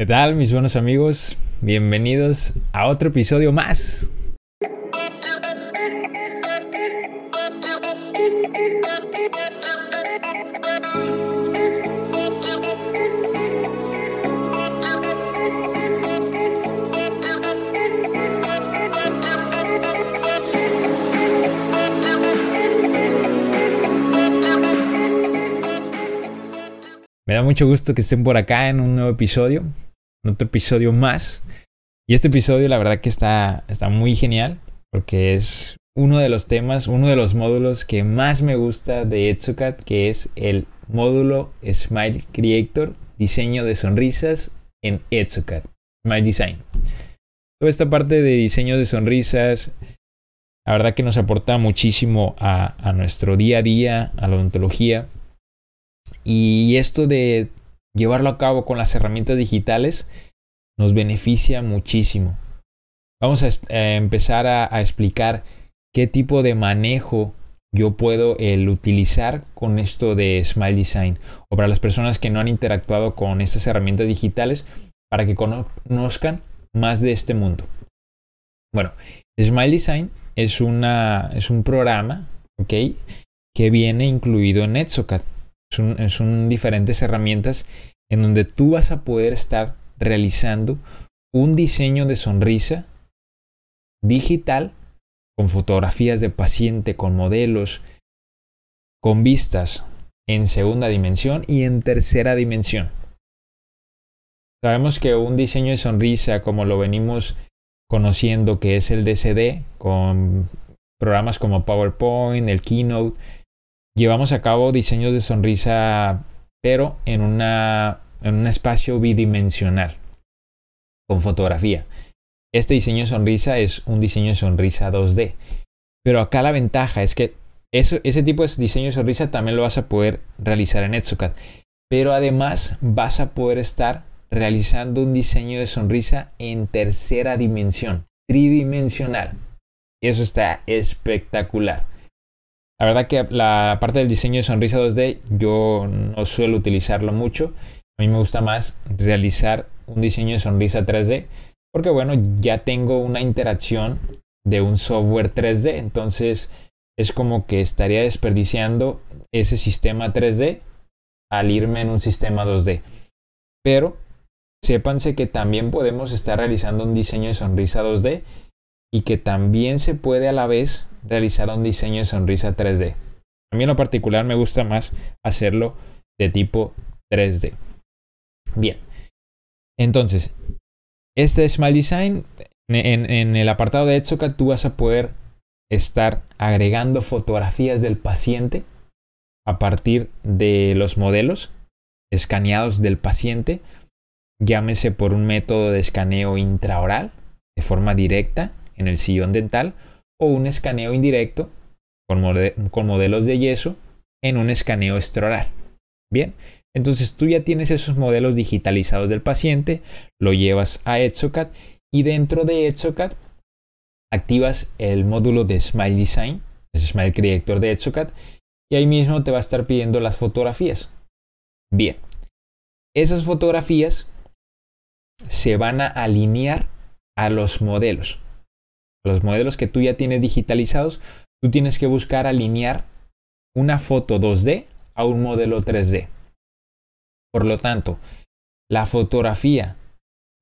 ¿Qué tal mis buenos amigos? Bienvenidos a otro episodio más. Me da mucho gusto que estén por acá en un nuevo episodio otro episodio más. Y este episodio la verdad que está, está muy genial porque es uno de los temas, uno de los módulos que más me gusta de Etsukat, que es el módulo Smile Creator, diseño de sonrisas en Etsukat, Smile Design. Toda esta parte de diseño de sonrisas, la verdad que nos aporta muchísimo a, a nuestro día a día, a la odontología. Y esto de llevarlo a cabo con las herramientas digitales nos beneficia muchísimo. Vamos a, empezar a, explicar qué tipo de manejo yo puedo utilizar con esto de Smile Design o para las personas que no han interactuado con estas herramientas digitales para que conozcan más de este mundo. Bueno, Smile Design es, una, es un programa que viene incluido en Etsocat. Son, diferentes herramientas en donde tú vas a poder estar realizando un diseño de sonrisa digital con fotografías de paciente, con modelos, con vistas en segunda dimensión y en tercera dimensión. Sabemos que un diseño de sonrisa, como lo venimos conociendo, que es el DCD, con programas como PowerPoint, el Keynote, llevamos a cabo diseños de sonrisa, pero en, una, en un espacio bidimensional, con fotografía. Este diseño de sonrisa es un diseño de sonrisa 2D. Pero acá la ventaja es que ese tipo de diseño de sonrisa también lo vas a poder realizar en Etsukat. Pero además vas a poder estar realizando un diseño de sonrisa en tercera dimensión, tridimensional. Eso está espectacular. La verdad que la parte del diseño de sonrisa 2D yo no suelo utilizarlo mucho. A mí me gusta más realizar un diseño de sonrisa 3D porque bueno, ya tengo una interacción de un software 3D, entonces es como que estaría desperdiciando ese sistema 3D al irme en un sistema 2D. Pero sépanse que también podemos estar realizando un diseño de sonrisa 2D y que también se puede a la vez realizar un diseño de sonrisa 3D. A mí en lo particular me gusta más hacerlo de tipo 3D. Bien, entonces, este Smile Design, en, el apartado de Etsuka tú vas a poder estar agregando fotografías del paciente a partir de los modelos escaneados del paciente, llámese por un método de escaneo intraoral de forma directa en el sillón dental o un escaneo indirecto con, modelos de yeso en un escaneo extraoral. Bien, entonces tú ya tienes esos modelos digitalizados del paciente, lo llevas a Etsocat y dentro de Etsocat activas el módulo de Smile Design, el Smile Creator de Etsocat, y ahí mismo te va a estar pidiendo las fotografías. Bien, esas fotografías se van a alinear a los modelos los modelos que tú ya tienes digitalizados, tú tienes que buscar alinear una foto 2D a un modelo 3D. Por lo tanto, la fotografía,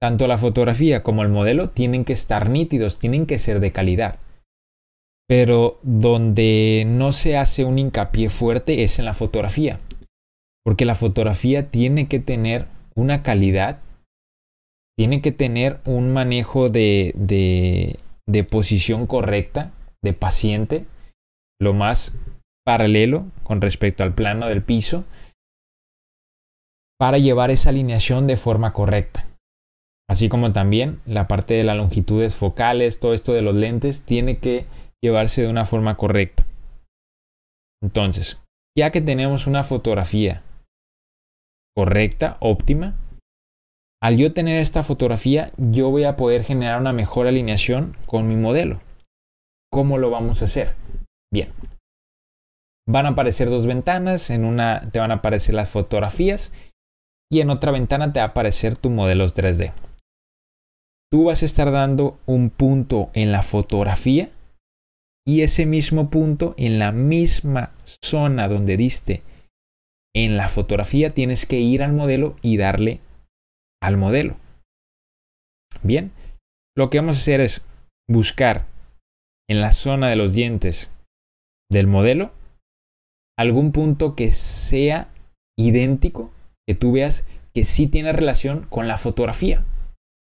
tanto la fotografía como el modelo tienen que estar nítidos, tienen que ser de calidad. Pero donde no se hace un hincapié fuerte es en la fotografía. Porque la fotografía tiene que tener una calidad, tiene que tener un manejo de, de de posición correcta de paciente, lo más paralelo con respecto al plano del piso, para llevar esa alineación de forma correcta. Así como también la parte de las longitudes focales, todo esto de los lentes, tiene que llevarse de una forma correcta. Entonces, ya que tenemos una fotografía correcta, óptima, al yo tener esta fotografía, yo voy a poder generar una mejor alineación con mi modelo. ¿Cómo lo vamos a hacer? Bien. Van a aparecer dos ventanas, en una te van a aparecer las fotografías y en otra ventana te va a aparecer tu modelos 3D. Tú vas a estar dando un punto en la fotografía y ese mismo punto en la misma zona donde diste en la fotografía tienes que ir al modelo y darle al modelo. Bien, lo que vamos a hacer es buscar en la zona de los dientes del modelo algún punto que sea idéntico, que tú veas que sí tiene relación con la fotografía.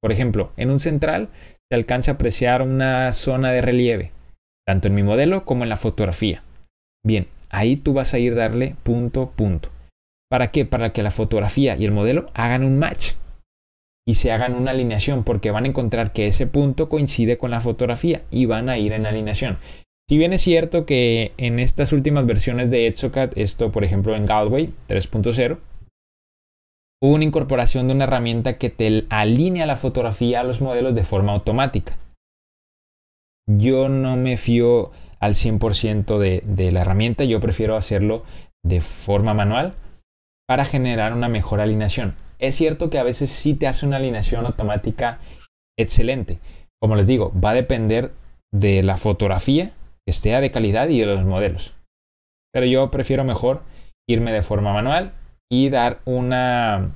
Por ejemplo, en un central se alcanza a apreciar una zona de relieve, tanto en mi modelo como en la fotografía. Bien, ahí tú vas a ir darle punto, punto. ¿Para qué? Para que la fotografía y el modelo hagan un match y se hagan una alineación, porque van a encontrar que ese punto coincide con la fotografía y van a ir en alineación. Si bien es cierto que en estas últimas versiones de Etsocat, esto por ejemplo en Galway 3.0, hubo una incorporación de una herramienta que te alinea la fotografía a los modelos de forma automática. Yo no me fío al 100% de, de la herramienta, yo prefiero hacerlo de forma manual para generar una mejor alineación. Es cierto que a veces sí te hace una alineación automática excelente. Como les digo, va a depender de la fotografía esté de calidad y de los modelos. Pero yo prefiero mejor irme de forma manual y dar una,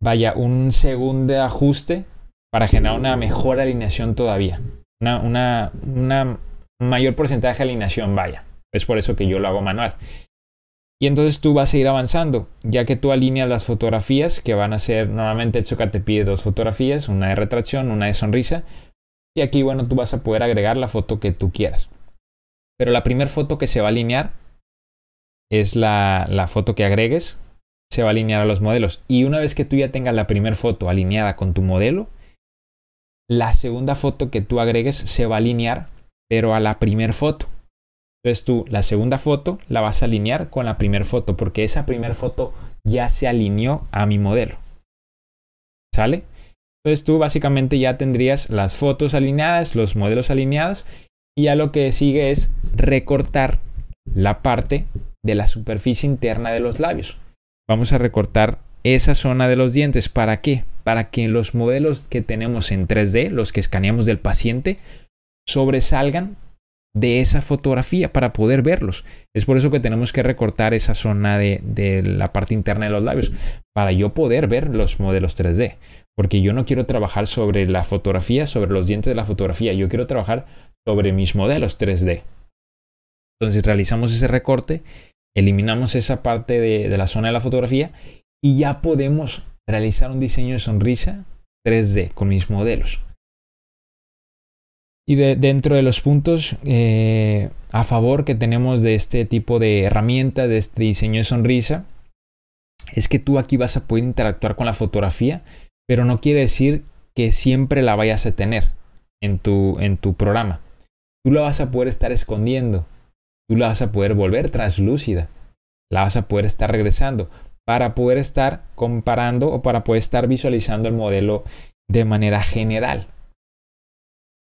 vaya, un segundo ajuste para generar una mejor alineación todavía. Una, una mayor porcentaje de alineación, vaya. Es por eso que yo lo hago manual. Y entonces tú vas a ir avanzando, ya que tú alineas las fotografías, que van a ser, normalmente el te pide dos fotografías, una de retracción, una de sonrisa, y aquí, bueno, tú vas a poder agregar la foto que tú quieras. Pero la primera foto que se va a alinear es la, la foto que agregues. Se va a alinear a los modelos. Y una vez que tú ya tengas la primera foto alineada con tu modelo, la segunda foto que tú agregues se va a alinear, pero a la primera foto. Entonces tú la segunda foto la vas a alinear con la primera foto, porque esa primera foto ya se alineó a mi modelo. ¿Sale? Entonces tú básicamente ya tendrías las fotos alineadas, los modelos alineados y ya lo que sigue es recortar la parte de la superficie interna de los labios. Vamos a recortar esa zona de los dientes. ¿Para qué? Para que los modelos que tenemos en 3D, los que escaneamos del paciente, sobresalgan de esa fotografía para poder verlos. Es por eso que tenemos que recortar esa zona de, de, la parte interna de los labios para yo poder ver los modelos 3D porque yo no quiero trabajar sobre la fotografía, sobre los dientes de la fotografía, yo quiero trabajar sobre mis modelos 3D. Entonces realizamos ese recorte, eliminamos esa parte de, la zona de la fotografía y ya podemos realizar un diseño de sonrisa 3D con mis modelos. Y dentro de los puntos eh, a favor que tenemos de este tipo de herramienta, de este diseño de sonrisa, es que tú aquí vas a poder interactuar con la fotografía pero no quiere decir que siempre la vayas a tener en tu, en tu programa. Tú la vas a poder estar escondiendo, tú la vas a poder volver translúcida, la vas a poder estar regresando para poder estar comparando o para poder estar visualizando el modelo de manera general.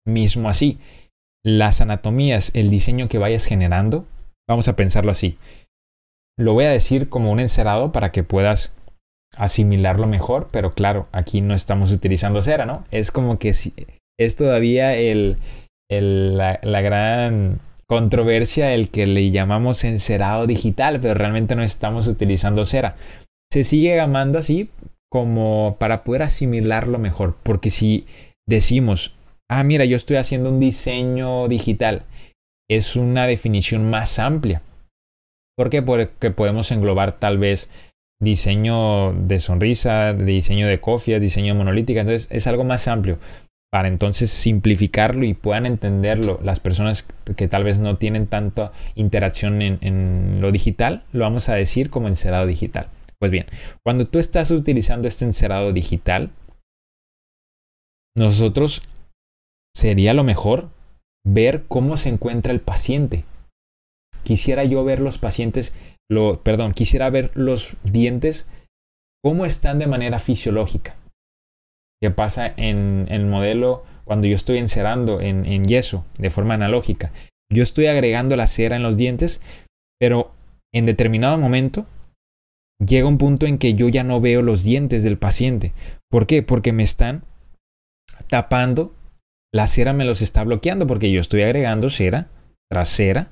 Mismo así, las anatomías, el diseño que vayas generando, vamos a pensarlo así. Lo voy a decir como un encerado para que puedas asimilarlo mejor, pero claro, aquí no estamos utilizando cera, ¿no? Es como que es todavía el, la, la, gran controversia el que le llamamos encerado digital, pero realmente no estamos utilizando cera. Se sigue llamando así como para poder asimilarlo mejor, porque si decimos, ah, mira, yo estoy haciendo un diseño digital, es una definición más amplia. ¿Por qué? Porque podemos englobar tal vez diseño de sonrisa, diseño de cofias, diseño monolítica. Entonces es algo más amplio para entonces simplificarlo y puedan entenderlo las personas que tal vez no tienen tanta interacción en, en lo digital, lo vamos a decir como encerado digital. Pues bien, cuando tú estás utilizando este encerado digital, nosotros sería lo mejor ver cómo se encuentra el paciente. Quisiera yo ver los pacientes lo, perdón, quisiera ver los dientes cómo están de manera fisiológica. ¿Qué pasa en el modelo cuando yo estoy encerando en, en yeso de forma analógica? Yo estoy agregando la cera en los dientes, pero en determinado momento llega un punto en que yo ya no veo los dientes del paciente. ¿Por qué? Porque me están tapando, la cera me los está bloqueando porque yo estoy agregando cera trasera,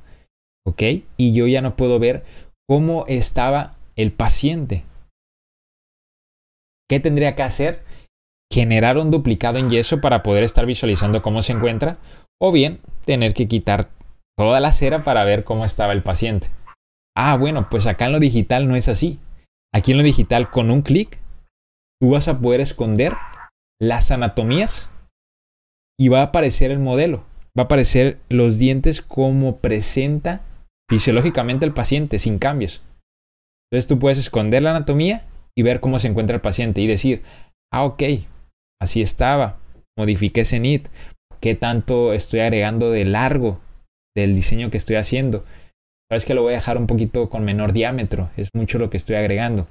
¿ok? Y yo ya no puedo ver cómo estaba el paciente. ¿Qué tendría que hacer? Generar un duplicado en yeso para poder estar visualizando cómo se encuentra o bien tener que quitar toda la cera para ver cómo estaba el paciente. Ah, bueno, pues acá en lo digital no es así. Aquí en lo digital, con un clic, tú vas a poder esconder las anatomías y va a aparecer el modelo. Va a aparecer los dientes como presenta fisiológicamente el paciente, sin cambios. Entonces tú puedes esconder la anatomía y ver cómo se encuentra el paciente y decir, ah, ok, así estaba, modifiqué ese NIT, qué tanto estoy agregando de largo del diseño que estoy haciendo. Sabes que lo voy a dejar un poquito con menor diámetro, es mucho lo que estoy agregando.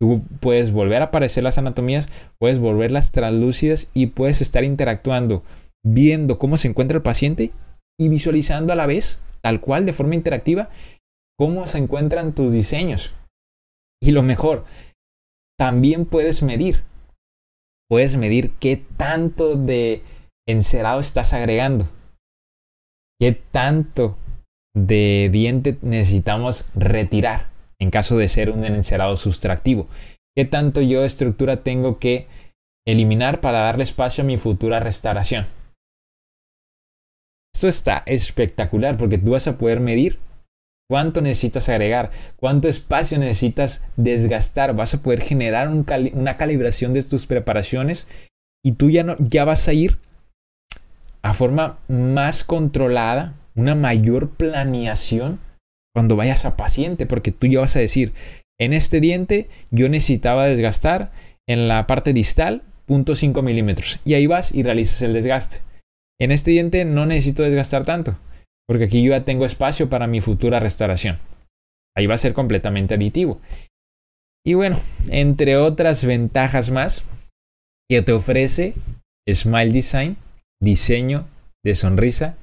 Tú puedes volver a aparecer las anatomías, puedes volverlas translúcidas y puedes estar interactuando, viendo cómo se encuentra el paciente y visualizando a la vez, tal cual, de forma interactiva, cómo se encuentran tus diseños. Y lo mejor, también puedes medir. Puedes medir qué tanto de encerado estás agregando. ¿Qué tanto de diente necesitamos retirar en caso de ser un encerado sustractivo? ¿Qué tanto yo estructura tengo que eliminar para darle espacio a mi futura restauración? Esto está espectacular porque tú vas a poder medir cuánto necesitas agregar, cuánto espacio necesitas desgastar, vas a poder generar una calibración de tus preparaciones y tú ya, ya vas a ir a forma más controlada, una mayor planeación cuando vayas a paciente, porque tú ya vas a decir, en este diente yo necesitaba desgastar en la parte distal 0.5 milímetros y ahí vas y realizas el desgaste. En este diente no necesito desgastar tanto, porque aquí yo ya tengo espacio para mi futura restauración. Ahí va a ser completamente aditivo. Y bueno, entre otras ventajas más que te ofrece Smile Design, diseño de sonrisa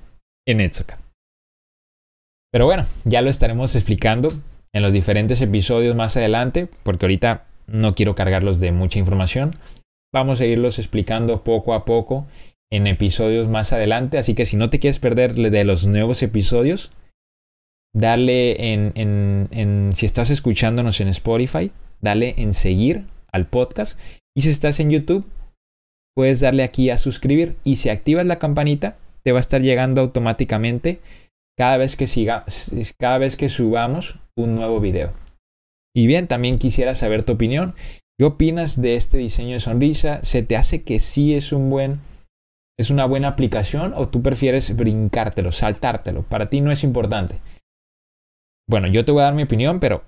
en Etsuka. Pero bueno, ya lo estaremos explicando en los diferentes episodios más adelante, porque ahorita no quiero cargarlos de mucha información. Vamos a irlos explicando poco a poco en episodios más adelante, así que si no te quieres perder de los nuevos episodios, dale en, en, en si estás escuchándonos en Spotify, dale en seguir al podcast y si estás en YouTube, puedes darle aquí a suscribir y si activas la campanita te va a estar llegando automáticamente cada vez que, siga, cada vez que subamos un nuevo video. Y bien, también quisiera saber tu opinión. ¿Qué opinas de este diseño de sonrisa? ¿Se te hace que sí es un buen es una buena aplicación o tú prefieres brincártelo, saltártelo? Para ti no es importante. Bueno, yo te voy a dar mi opinión, pero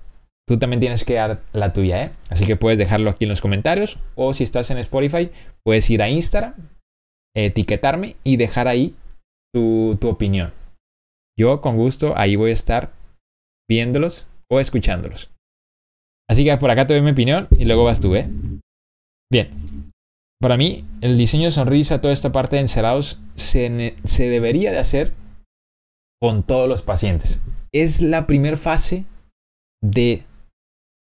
tú también tienes que dar la tuya, ¿eh? Así que puedes dejarlo aquí en los comentarios o si estás en Spotify, puedes ir a Instagram, etiquetarme y dejar ahí tu, tu opinión. Yo con gusto ahí voy a estar viéndolos o escuchándolos. Así que por acá te doy mi opinión y luego vas tú, ¿eh? Bien. Para mí, el diseño de sonrisa, toda esta parte de encerados, se, debería de hacer con todos los pacientes. Es la primera fase de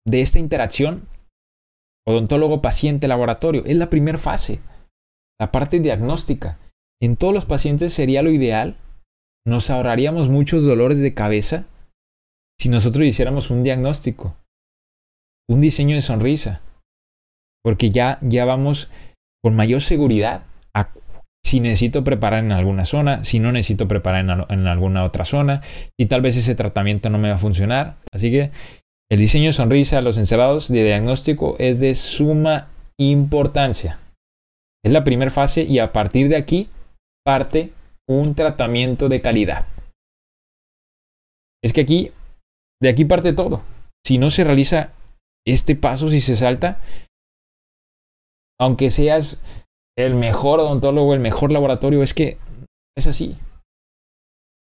de esta interacción odontólogo-paciente-laboratorio. Es la primera fase, la parte diagnóstica. En todos los pacientes sería lo ideal. Nos ahorraríamos muchos dolores de cabeza si nosotros hiciéramos un diagnóstico, un diseño de sonrisa, porque ya, ya vamos con mayor seguridad a si necesito preparar en alguna zona, si no necesito preparar en, en alguna otra zona, y tal vez ese tratamiento no me va a funcionar. Así que el diseño de sonrisa, los encerados de diagnóstico es de suma importancia. Es la primera fase y a partir de aquí parte un tratamiento de calidad. Es que aquí, de aquí parte todo. Si no se realiza este paso, si se salta, aunque seas el mejor odontólogo, el mejor laboratorio, es que es así.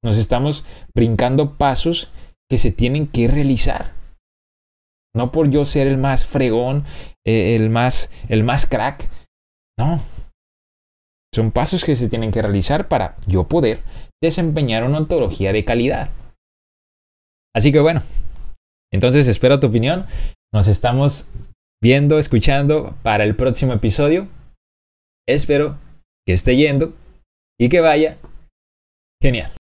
Nos estamos brincando pasos que se tienen que realizar. No por yo ser el más fregón, eh, el, más, el más crack. No. Son pasos que se tienen que realizar para yo poder desempeñar una ontología de calidad. Así que bueno, entonces espero tu opinión. Nos estamos viendo, escuchando para el próximo episodio. Espero que esté yendo y que vaya genial.